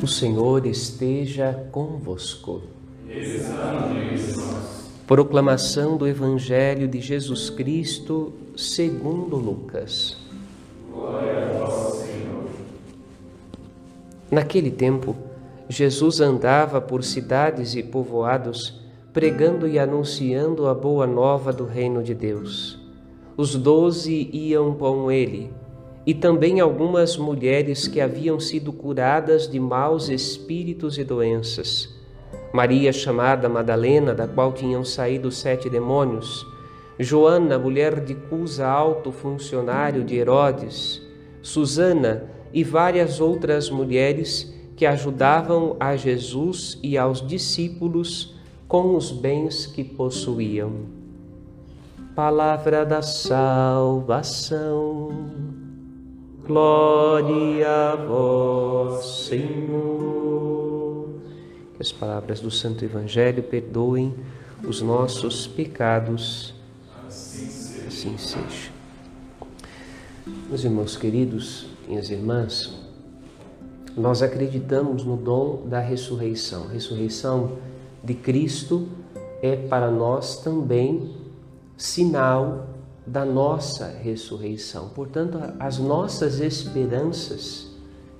O Senhor esteja convosco. Proclamação do Evangelho de Jesus Cristo segundo Lucas. Glória a vós, Senhor. Naquele tempo, Jesus andava por cidades e povoados, pregando e anunciando a boa nova do reino de Deus. Os doze iam com ele e também algumas mulheres que haviam sido curadas de maus espíritos e doenças. Maria, chamada Madalena, da qual tinham saído sete demônios, Joana, mulher de Cusa, alto funcionário de Herodes, Susana e várias outras mulheres que ajudavam a Jesus e aos discípulos com os bens que possuíam. Palavra da salvação. Glória a vós, Senhor. Que as palavras do Santo Evangelho perdoem os nossos pecados. Assim seja. Meus irmãos queridos, minhas irmãs, nós acreditamos no dom da ressurreição. A ressurreição de Cristo é para nós também sinal da nossa ressurreição. Portanto, as nossas esperanças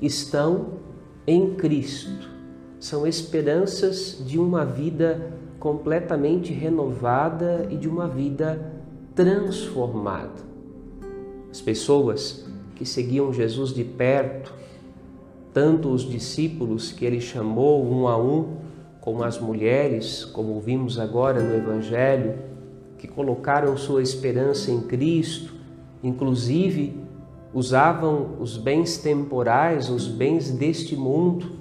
estão em Cristo. São esperanças de uma vida completamente renovada e de uma vida transformada. As pessoas que seguiam Jesus de perto, tanto os discípulos que ele chamou um a um, como as mulheres, como vimos agora no Evangelho, que colocaram sua esperança em Cristo, inclusive usavam os bens temporais, os bens deste mundo,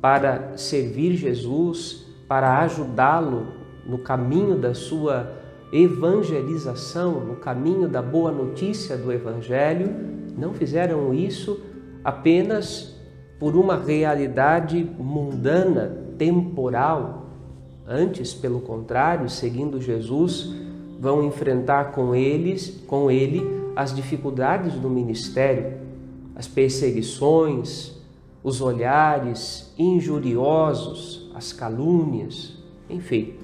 para servir Jesus, para ajudá-lo no caminho da sua evangelização, no caminho da boa notícia do Evangelho, não fizeram isso apenas por uma realidade mundana, temporal. Antes, pelo contrário, seguindo Jesus, vão enfrentar com eles, com ele, as dificuldades do ministério, as perseguições, os olhares injuriosos, as calúnias, enfim.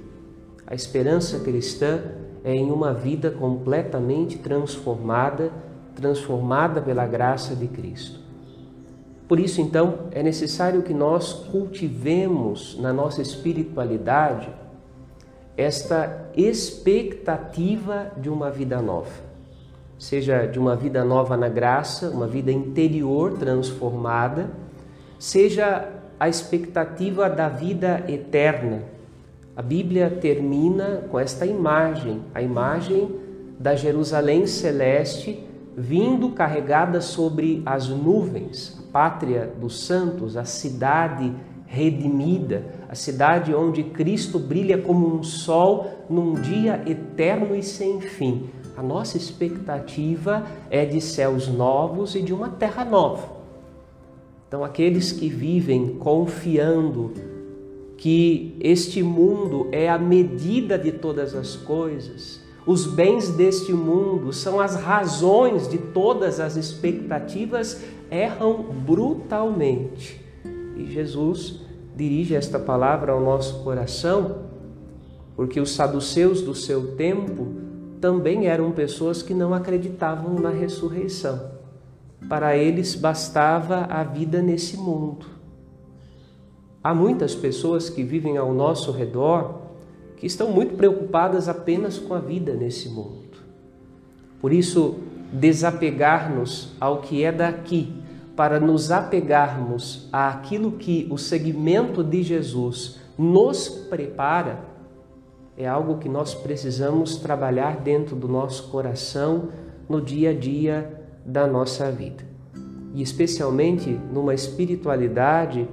A esperança cristã é em uma vida completamente transformada, transformada pela graça de Cristo. Por isso, então, é necessário que nós cultivemos na nossa espiritualidade esta expectativa de uma vida nova, seja de uma vida nova na graça, uma vida interior transformada, seja a expectativa da vida eterna. A Bíblia termina com esta imagem, a imagem da Jerusalém celeste vindo carregada sobre as nuvens, a pátria dos santos, a cidade redimida, a cidade onde Cristo brilha como um sol num dia eterno e sem fim. A nossa expectativa é de céus novos e de uma terra nova. Então, aqueles que vivem confiando que este mundo é a medida de todas as coisas, os bens deste mundo são as razões de todas as expectativas, erram brutalmente. E Jesus dirige esta palavra ao nosso coração, porque os saduceus do seu tempo também eram pessoas que não acreditavam na ressurreição. Para eles bastava a vida nesse mundo. Há muitas pessoas que vivem ao nosso redor que estão muito preocupadas apenas com a vida nesse mundo. Por isso, desapegar-nos ao que é daqui para nos apegarmos àquilo que o segmento de Jesus nos prepara, é algo que nós precisamos trabalhar dentro do nosso coração no dia a dia da nossa vida. E especialmente numa espiritualidade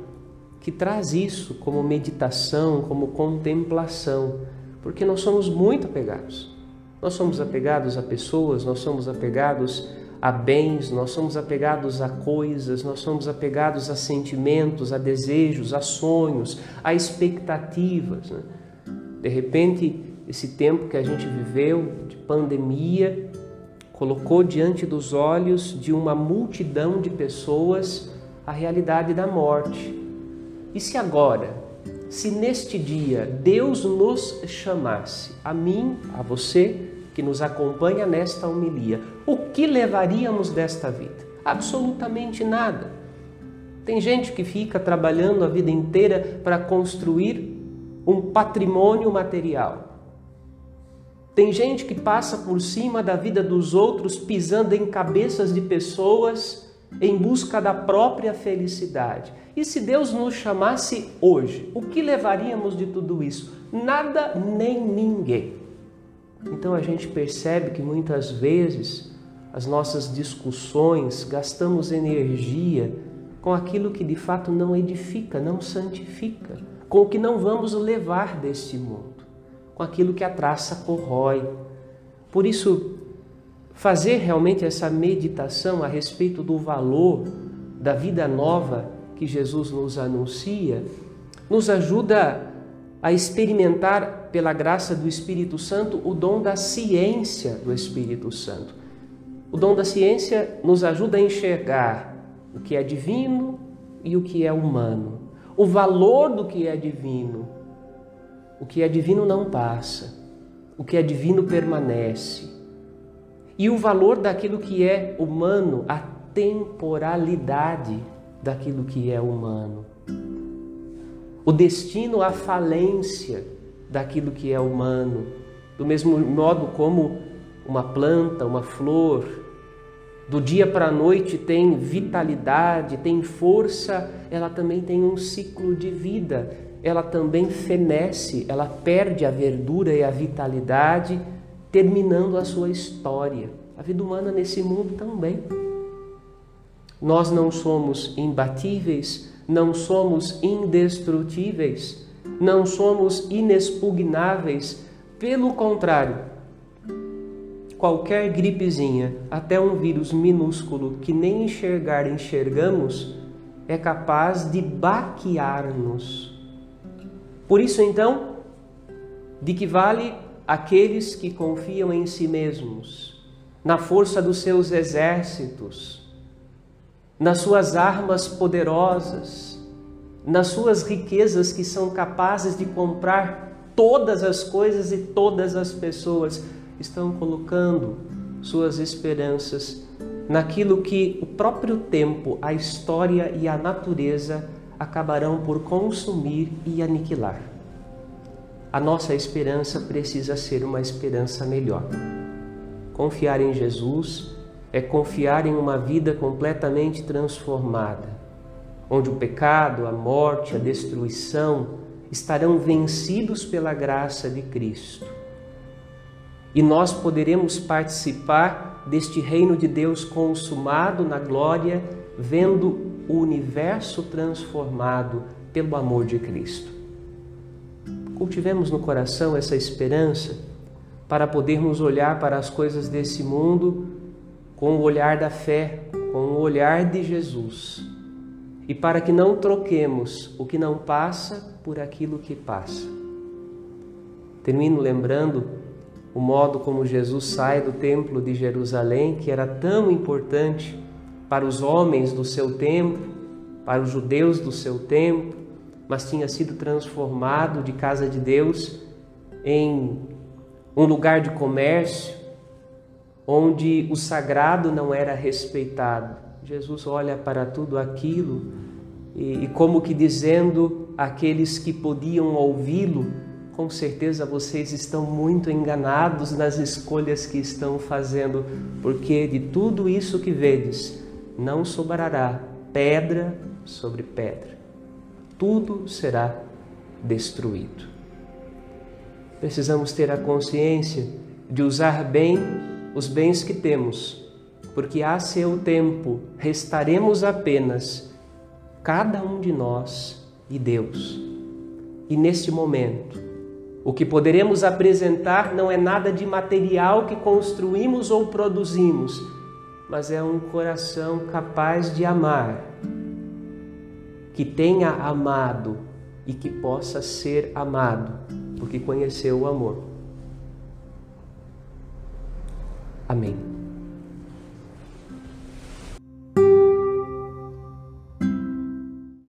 que traz isso como meditação, como contemplação, porque nós somos muito apegados. Nós somos apegados a pessoas, nós somos apegados a bens, nós somos apegados a coisas, nós somos apegados a sentimentos, a desejos, a sonhos, a expectativas. Né? De repente, esse tempo que a gente viveu de pandemia colocou diante dos olhos de uma multidão de pessoas a realidade da morte. E se agora, se neste dia Deus nos chamasse, a mim, a você, que nos acompanha nesta homilia, o que levaríamos desta vida? Absolutamente nada. Tem gente que fica trabalhando a vida inteira para construir um patrimônio material. Tem gente que passa por cima da vida dos outros, pisando em cabeças de pessoas em busca da própria felicidade. E se Deus nos chamasse hoje, o que levaríamos de tudo isso? Nada nem ninguém. Então a gente percebe que muitas vezes as nossas discussões gastamos energia com aquilo que de fato não edifica, não santifica, com o que não vamos levar deste mundo, com aquilo que a traça corrói. Por isso, fazer realmente essa meditação a respeito do valor da vida nova que Jesus nos anuncia, nos ajuda a experimentar, pela graça do Espírito Santo, o dom da ciência do Espírito Santo. O dom da ciência nos ajuda a enxergar o que é divino e o que é humano, o valor do que é divino. O que é divino não passa, o que é divino permanece. E o valor daquilo que é humano, a temporalidade daquilo que é humano o destino à falência daquilo que é humano, do mesmo modo como uma planta, uma flor, do dia para a noite tem vitalidade, tem força, ela também tem um ciclo de vida, ela também fenece, ela perde a verdura e a vitalidade, terminando a sua história. A vida humana nesse mundo também. Nós não somos imbatíveis, não somos indestrutíveis, não somos inexpugnáveis, pelo contrário, qualquer gripezinha, até um vírus minúsculo que nem enxergar enxergamos, é capaz de baquear-nos. Por isso, então, de que vale aqueles que confiam em si mesmos, na força dos seus exércitos, nas suas armas poderosas, nas suas riquezas que são capazes de comprar todas as coisas e todas as pessoas, estão colocando suas esperanças naquilo que o próprio tempo, a história e a natureza acabarão por consumir e aniquilar. A nossa esperança precisa ser uma esperança melhor. Confiar em Jesus é confiar em uma vida completamente transformada, onde o pecado, a morte, a destruição estarão vencidos pela graça de Cristo. E nós poderemos participar deste reino de Deus consumado na glória, vendo o universo transformado pelo amor de Cristo. Cultivemos no coração essa esperança para podermos olhar para as coisas desse mundo com o olhar da fé, com o olhar de Jesus. E para que não troquemos o que não passa por aquilo que passa. Termino lembrando o modo como Jesus sai do templo de Jerusalém, que era tão importante para os homens do seu tempo, para os judeus do seu tempo, mas tinha sido transformado de casa de Deus em um lugar de comércio, onde o sagrado não era respeitado. Jesus olha para tudo aquilo e, e como que dizendo àqueles que podiam ouvi-lo, com certeza vocês estão muito enganados nas escolhas que estão fazendo, porque de tudo isso que vedes, não sobrará pedra sobre pedra. Tudo será destruído. Precisamos ter a consciência de usar bem os bens que temos, porque a seu tempo restaremos apenas cada um de nós e Deus. E neste momento, o que poderemos apresentar não é nada de material que construímos ou produzimos, mas é um coração capaz de amar, que tenha amado e que possa ser amado, porque conheceu o amor. Amém.